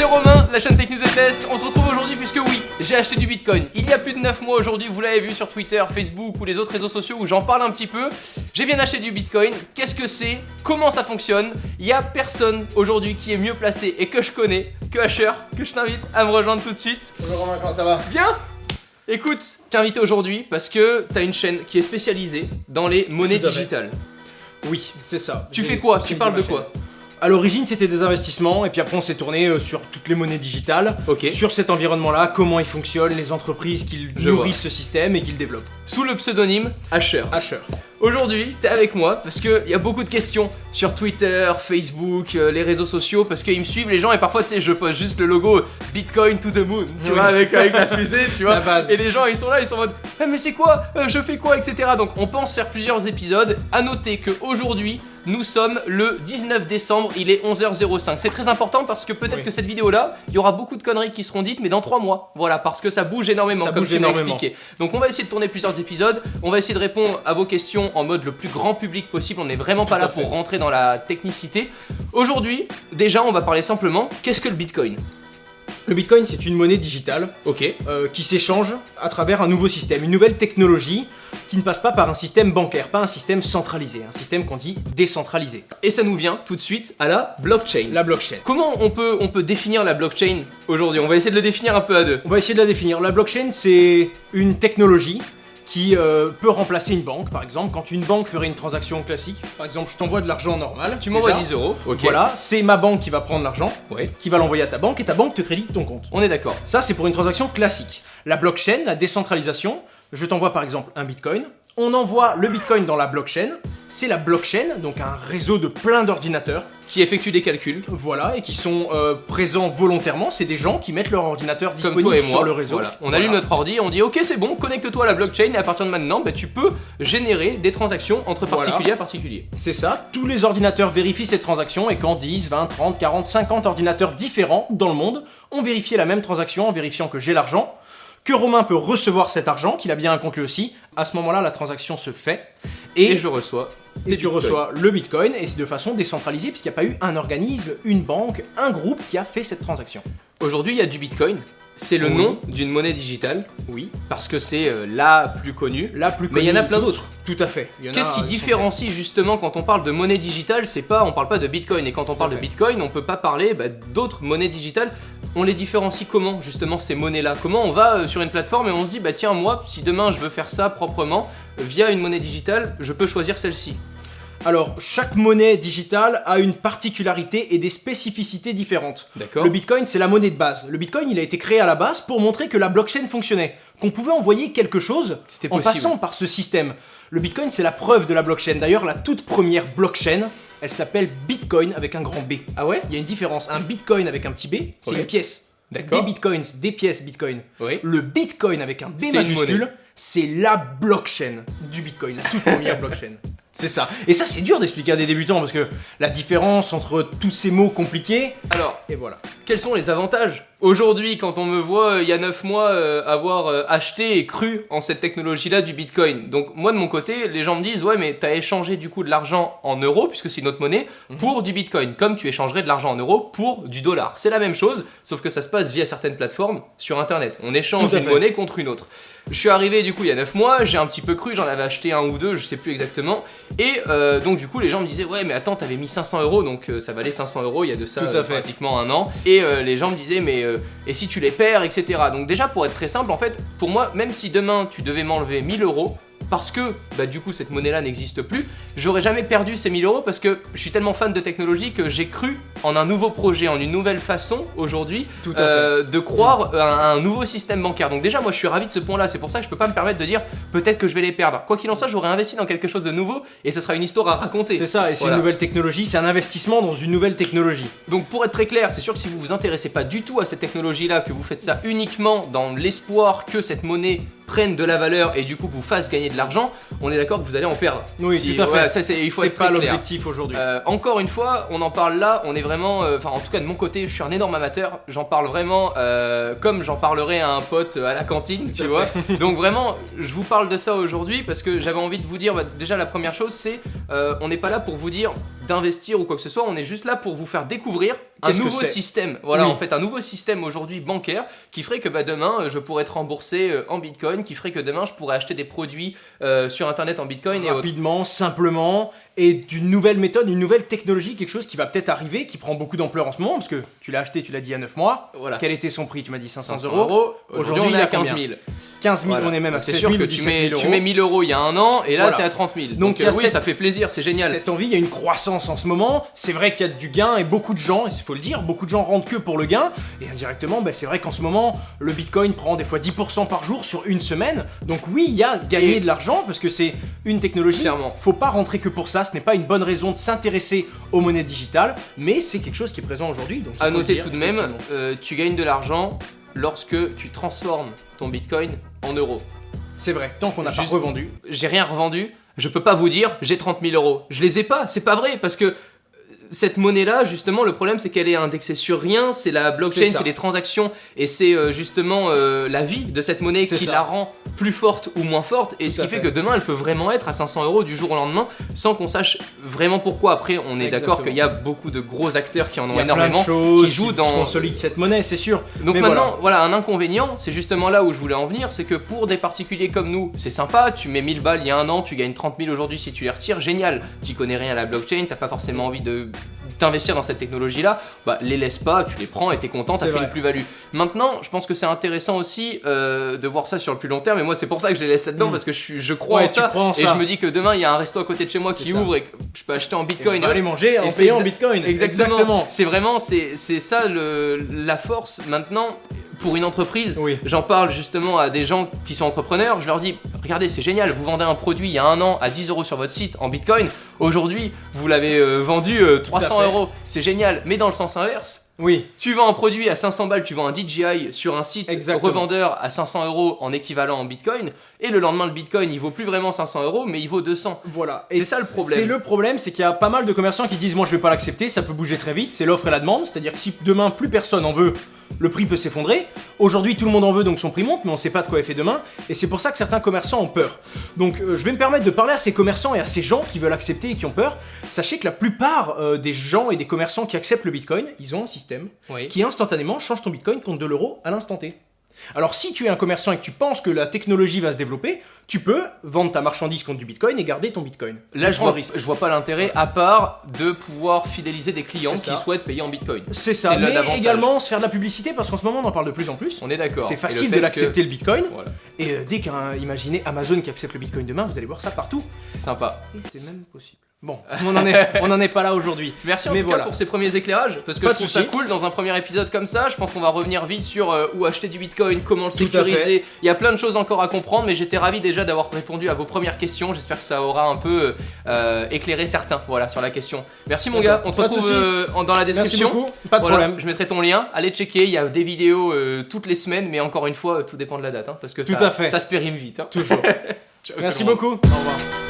C'est Romain, la chaîne Tech News. On se retrouve aujourd'hui puisque oui, j'ai acheté du Bitcoin. Il y a plus de 9 mois aujourd'hui, vous l'avez vu sur Twitter, Facebook ou les autres réseaux sociaux où j'en parle un petit peu. J'ai bien acheté du Bitcoin. Qu'est-ce que c'est? Comment ça fonctionne? Il y a personne aujourd'hui qui est mieux placé et que je connais que Asher, que je t'invite à me rejoindre tout de suite. Bonjour Romain, comment ça va? Bien Écoute, je t'ai invité aujourd'hui parce que t'as une chaîne qui est spécialisée dans les monnaies digitales. Oui, c'est ça. Tu fais quoi? Tu parles de quoi? À l'origine, c'était des investissements, et puis après, on s'est tourné euh, sur toutes les monnaies digitales. Sur cet environnement-là, comment il fonctionne, les entreprises qui Je nourrissent vois. ce système et qui le développent. Sous le pseudonyme Asher. Asher. Aujourd'hui, t'es avec moi parce qu'il y a beaucoup de questions sur Twitter, Facebook, euh, les réseaux sociaux parce qu'ils me suivent les gens et parfois tu sais je poste juste le logo Bitcoin to the moon, tu Oui. vois avec, avec la fusée, tu vois. Et les gens ils sont là, ils sont en mode Ah, mais c'est quoi? Euh, Je fais quoi? Etc. Donc on pense faire plusieurs épisodes. À noter que aujourd'hui nous sommes le 19 décembre, il est 11h05. C'est très important parce que peut-être Oui. que cette vidéo là, il y aura beaucoup de conneries qui seront dites mais dans 3 mois. Voilà, parce que ça bouge énormément Ça comme bouge m'as énormément. expliqué. Donc on va essayer de tourner plusieurs épisodes, on va essayer de répondre à vos questions en mode le plus grand public possible, on n'est vraiment pas Tout là fait. pour rentrer dans la technicité. Aujourd'hui, déjà on va parler simplement, qu'est-ce que le Bitcoin? Le Bitcoin, c'est une monnaie digitale Ok, euh, qui s'échange à travers un nouveau système, une nouvelle technologie qui ne passe pas par un système bancaire, pas un système centralisé, un système qu'on dit décentralisé. et ça nous vient tout de suite à la blockchain. La blockchain. Comment on peut, on peut définir la blockchain aujourd'hui? On va essayer de le définir un peu à deux. On va essayer de la définir. La blockchain, c'est une technologie qui euh, peut remplacer une banque, par exemple. Quand une banque ferait une transaction classique, par exemple, je t'envoie de l'argent normal. Tu m'envoies déjà. 10 euros, ok. Voilà, c'est ma banque qui va prendre l'argent, Ouais, qui va l'envoyer à ta banque et ta banque te crédite ton compte. on est d'accord. Ça, c'est pour une transaction classique. La blockchain, la décentralisation, je t'envoie par exemple un bitcoin. On envoie le bitcoin dans la blockchain. C'est la blockchain, donc un réseau de plein d'ordinateurs. Qui effectue des calculs, Voilà, et qui sont euh, présents volontairement. C'est des gens qui mettent leur ordinateur comme disponible toi et moi. sur le réseau. Voilà. On Voilà. allume notre ordi, on dit ok c'est bon, connecte-toi à la blockchain et à partir de maintenant, bah, tu peux générer des transactions entre Voilà. particuliers à particuliers. C'est ça, tous les ordinateurs vérifient cette transaction et quand 10, 20, 30, 40, 50 ordinateurs différents dans le monde ont vérifié la même transaction en vérifiant que j'ai l'argent, que Romain peut recevoir cet argent, qu'il a bien un compte lui aussi, à ce moment-là la transaction se fait Et, et, je reçois et tu reçois le bitcoin et c'est de façon décentralisée puisqu'il n'y a pas eu un organisme, une banque, un groupe qui a fait cette transaction. Aujourd'hui, il y a du Bitcoin. C'est le Oui. nom d'une monnaie digitale Oui, parce que c'est euh, la plus connue. la plus Mais il y en a connue- plein d'autres. Tout à fait. Qu'est-ce qui différencie justement quand on parle de monnaie digitale C'est pas, on parle pas de Bitcoin. Et quand on parle de. Bitcoin, on peut pas parler bah, d'autres monnaies digitales. On les différencie comment justement ces monnaies-là? Comment on va euh, sur une plateforme et on se dit bah tiens moi si demain je veux faire ça proprement euh, via une monnaie digitale, je peux choisir celle-ci? Alors, chaque monnaie digitale a une particularité et des spécificités différentes. D'accord. Le Bitcoin, c'est la monnaie de base. Le Bitcoin, il a été créé à la base pour montrer que la blockchain fonctionnait, qu'on pouvait envoyer quelque chose en possible. passant par ce système. Le Bitcoin, c'est la preuve de la blockchain. D'ailleurs, la toute première blockchain, elle s'appelle Bitcoin avec un grand B. Ah ouais Il y a une différence. Un Bitcoin avec un petit B, c'est Ouais. une pièce. D'accord. Des Bitcoins, des pièces Bitcoin. Oui. Le Bitcoin avec un B C'est une majuscule, c'est la blockchain du Bitcoin, la toute première blockchain. C'est ça. Et ça, c'est dur d'expliquer à des débutants parce que la différence entre tous ces mots compliqués, Alors et voilà. quels sont les avantages? Aujourd'hui, quand on me voit euh, il y a 9 mois euh, avoir euh, acheté et cru en cette technologie-là du Bitcoin, donc moi de mon côté, les gens me disent ouais mais t'as échangé du coup de l'argent en euros puisque c'est une autre monnaie pour du Bitcoin, comme tu échangerais de l'argent en euros pour du dollar. C'est la même chose, sauf que ça se passe via certaines plateformes sur Internet. On échange une fait. monnaie contre une autre. Je suis arrivé du coup il y a 9 mois, j'ai un petit peu cru, j'en avais acheté un ou deux, je sais plus exactement, et euh, donc du coup les gens me disaient ouais mais attends t'avais mis 500 euros donc euh, ça valait 500 euros il y a de ça Tout à euh, fait. pratiquement un an, et euh, les gens me disaient mais euh, et si tu les perds etc. Donc déjà pour être très simple en fait pour moi même si demain tu devais m'enlever 1000 euros parce que bah, du coup cette monnaie-là n'existe plus, j'aurais jamais perdu ces 1000 euros parce que je suis tellement fan de technologie que j'ai cru en un nouveau projet, en une nouvelle façon aujourd'hui euh, de croire à un nouveau système bancaire. Donc déjà moi je suis ravi de ce point-là, c'est pour ça que je peux pas me permettre de dire peut-être que je vais les perdre. Quoi qu'il en soit, j'aurais investi dans quelque chose de nouveau et ce sera une histoire à raconter. C'est ça, et c'est Voilà. une nouvelle technologie, c'est un investissement dans une nouvelle technologie. Donc pour être très clair, c'est sûr que si vous vous intéressez pas du tout à cette technologie-là, que vous faites ça uniquement dans l'espoir que cette monnaie prenne de la valeur et du coup vous fasse gagner de l'argent, on est d'accord que vous allez en perdre. Oui, Si- tout à fait. voilà, ça, c'est- il faut être pas l'objectif aujourd'hui. Euh, encore une fois, on en parle là, on est vraiment, euh, enfin en tout cas de mon côté, je suis un énorme amateur, j'en parle vraiment euh, comme j'en parlerai à un pote à la cantine, tu vois. Donc vraiment, je vous parle de ça aujourd'hui parce que j'avais envie de vous dire, bah, déjà la première chose c'est, euh, on n'est pas là pour vous dire d'investir ou quoi que ce soit, on est juste là pour vous faire découvrir un Qu'est-ce que nouveau système. Voilà, Oui. en fait un nouveau système aujourd'hui bancaire qui ferait que bah, demain euh, je pourrais être remboursé euh, en bitcoin, qui ferait que demain je pourrais acheter des produits euh, sur internet en bitcoin et autres. rapidement, simplement, et d'une nouvelle méthode, une nouvelle technologie, quelque chose qui va peut-être arriver, qui prend beaucoup d'ampleur en ce moment, parce que tu l'as acheté, tu l'as dit, il y a 9 mois. Voilà. Quel était son prix? Tu m'as dit 500, 500 euros. euros. Aujourd'hui, on il est a à 15 combien? 000. 15 000, Voilà. on est même à Donc, C'est 16 sûr 000 que tu 17 mets, 000 tu euros. mets 1000 euros il y a un an et là Voilà. t'es à 30 000. Donc, Donc, il y a euh, oui, cette- ça fait plaisir, c'est génial. Cette envie, il y a une croissance en ce moment. C'est vrai qu'il y a du gain et beaucoup de gens, il faut le dire, beaucoup de gens rentrent que pour le gain. Et indirectement, ben, c'est vrai qu'en ce moment, le bitcoin prend des fois 10% par jour sur une semaine. Donc oui, il y a gagné Et- de l'argent parce que c'est une technologie. Clairement. Faut pas rentrer que pour ça. Ce n'est pas une bonne raison de s'intéresser aux monnaies digitales, mais c'est quelque chose qui est présent aujourd'hui. donc À noter dire, tout de même, euh, tu gagnes de l'argent lorsque tu transformes ton bitcoin en euros. C'est vrai. Tant qu'on n'a pas revendu. J'ai rien revendu, je peux pas vous dire j'ai 30 000 euros. Je les ai pas, c'est pas vrai parce que cette monnaie-là, justement, le problème c'est qu'elle est indexée sur rien, c'est la blockchain, c'est les transactions et c'est euh, justement euh, la vie de cette monnaie qui ça. la rend plus forte ou moins forte et Tout ce qui fait. fait. que demain elle peut vraiment être à 500 euros du jour au lendemain sans qu'on sache vraiment pourquoi. Après, on est d'accord qu'il y a beaucoup de gros acteurs qui en Il ont y a plein de énormément choses qui jouent dans cette monnaie, c'est sûr. donc Mais maintenant, voilà. un inconvénient, c'est justement là où je voulais en venir, c'est que pour des particuliers comme nous, c'est sympa, tu mets 1000 balles il y a un an, tu gagnes 30 000 aujourd'hui si tu les retires, génial. Tu connais rien à la blockchain, t'as pas forcément envie de t'investir dans cette technologie-là, bah les laisse pas, tu les prends et t'es content, t'as fait vrai. une plus-value. Maintenant, je pense que c'est intéressant aussi euh, de voir ça sur le plus long terme, et moi c'est pour ça que je les laisse là-dedans, Mm. parce que je, je crois Ouais, en ça, et ça. je me dis que demain il y a un resto à côté de chez moi qui ça. ouvre et que je peux acheter en Et bitcoin. on va aller manger en Et payant en bitcoin. Exactement. C'est vraiment, c'est c'est ça le, la force maintenant pour une entreprise. Oui. J'en parle justement à des gens qui sont entrepreneurs. Je leur dis, regardez, c'est génial. Vous vendez un produit il y a un an à 10 euros sur votre site en Bitcoin. Aujourd'hui, vous l'avez euh, vendu euh, 300 fait. euros. C'est génial. Mais dans le sens inverse, Oui. tu vends un produit à 500 balles, tu vends un DJI sur un site Exactement. revendeur à 500 euros en équivalent en Bitcoin. Et le lendemain, le Bitcoin, il vaut plus vraiment 500 euros, mais il vaut 200. Voilà. C'est ça le problème. C'est le problème, c'est qu'il y a pas mal de commerçants qui disent moi je vais pas l'accepter, ça peut bouger très vite, c'est l'offre et la demande, c'est-à-dire que si demain plus personne en veut, le prix peut s'effondrer. Aujourd'hui tout le monde en veut donc son prix monte, mais on sait pas de quoi est fait demain, et c'est pour ça que certains commerçants ont peur. Donc euh, je vais me permettre de parler à ces commerçants et à ces gens qui veulent accepter et qui ont peur. Sachez que la plupart euh, des gens et des commerçants qui acceptent le Bitcoin, ils ont un système Oui. qui instantanément change ton Bitcoin contre de l'euro à l'instant T. Alors si tu es un commerçant et que tu penses que la technologie va se développer, tu peux vendre ta marchandise contre du Bitcoin et garder ton Bitcoin. Là, je vois, je vois pas l'intérêt à part de pouvoir fidéliser des clients qui souhaitent payer en Bitcoin. C'est ça, mais également se faire de la publicité parce qu'en ce moment on en parle de plus en plus. On est d'accord. C'est facile de l'accepter que- le Bitcoin. Voilà, Et euh, dès qu'un, imaginez Amazon qui accepte le Bitcoin demain, vous allez voir ça partout. c'est sympa. Et c'est même possible. Bon, on en est, on en est pas là aujourd'hui. Merci en Mais tout voilà. cas pour ces premiers éclairages, parce que Pas je trouve ça cool dans un premier épisode comme ça. Je pense qu'on va revenir vite sur euh, où acheter du Bitcoin, comment le sécuriser. Il y a plein de choses encore à comprendre, mais j'étais ravi déjà d'avoir répondu à vos premières questions. J'espère que ça aura un peu euh, éclairé certains, voilà, sur la question. Merci mon gars. On te retrouve euh, dans la Merci description. beaucoup. Pas de Voilà, problème. Je mettrai ton lien. Allez checker. Il y a des vidéos toutes les semaines, mais encore une fois, tout dépend de la date, hein, parce que Tout ça, à fait. ça se périme vite. hein. Toujours. Ciao, Merci beaucoup. Au revoir.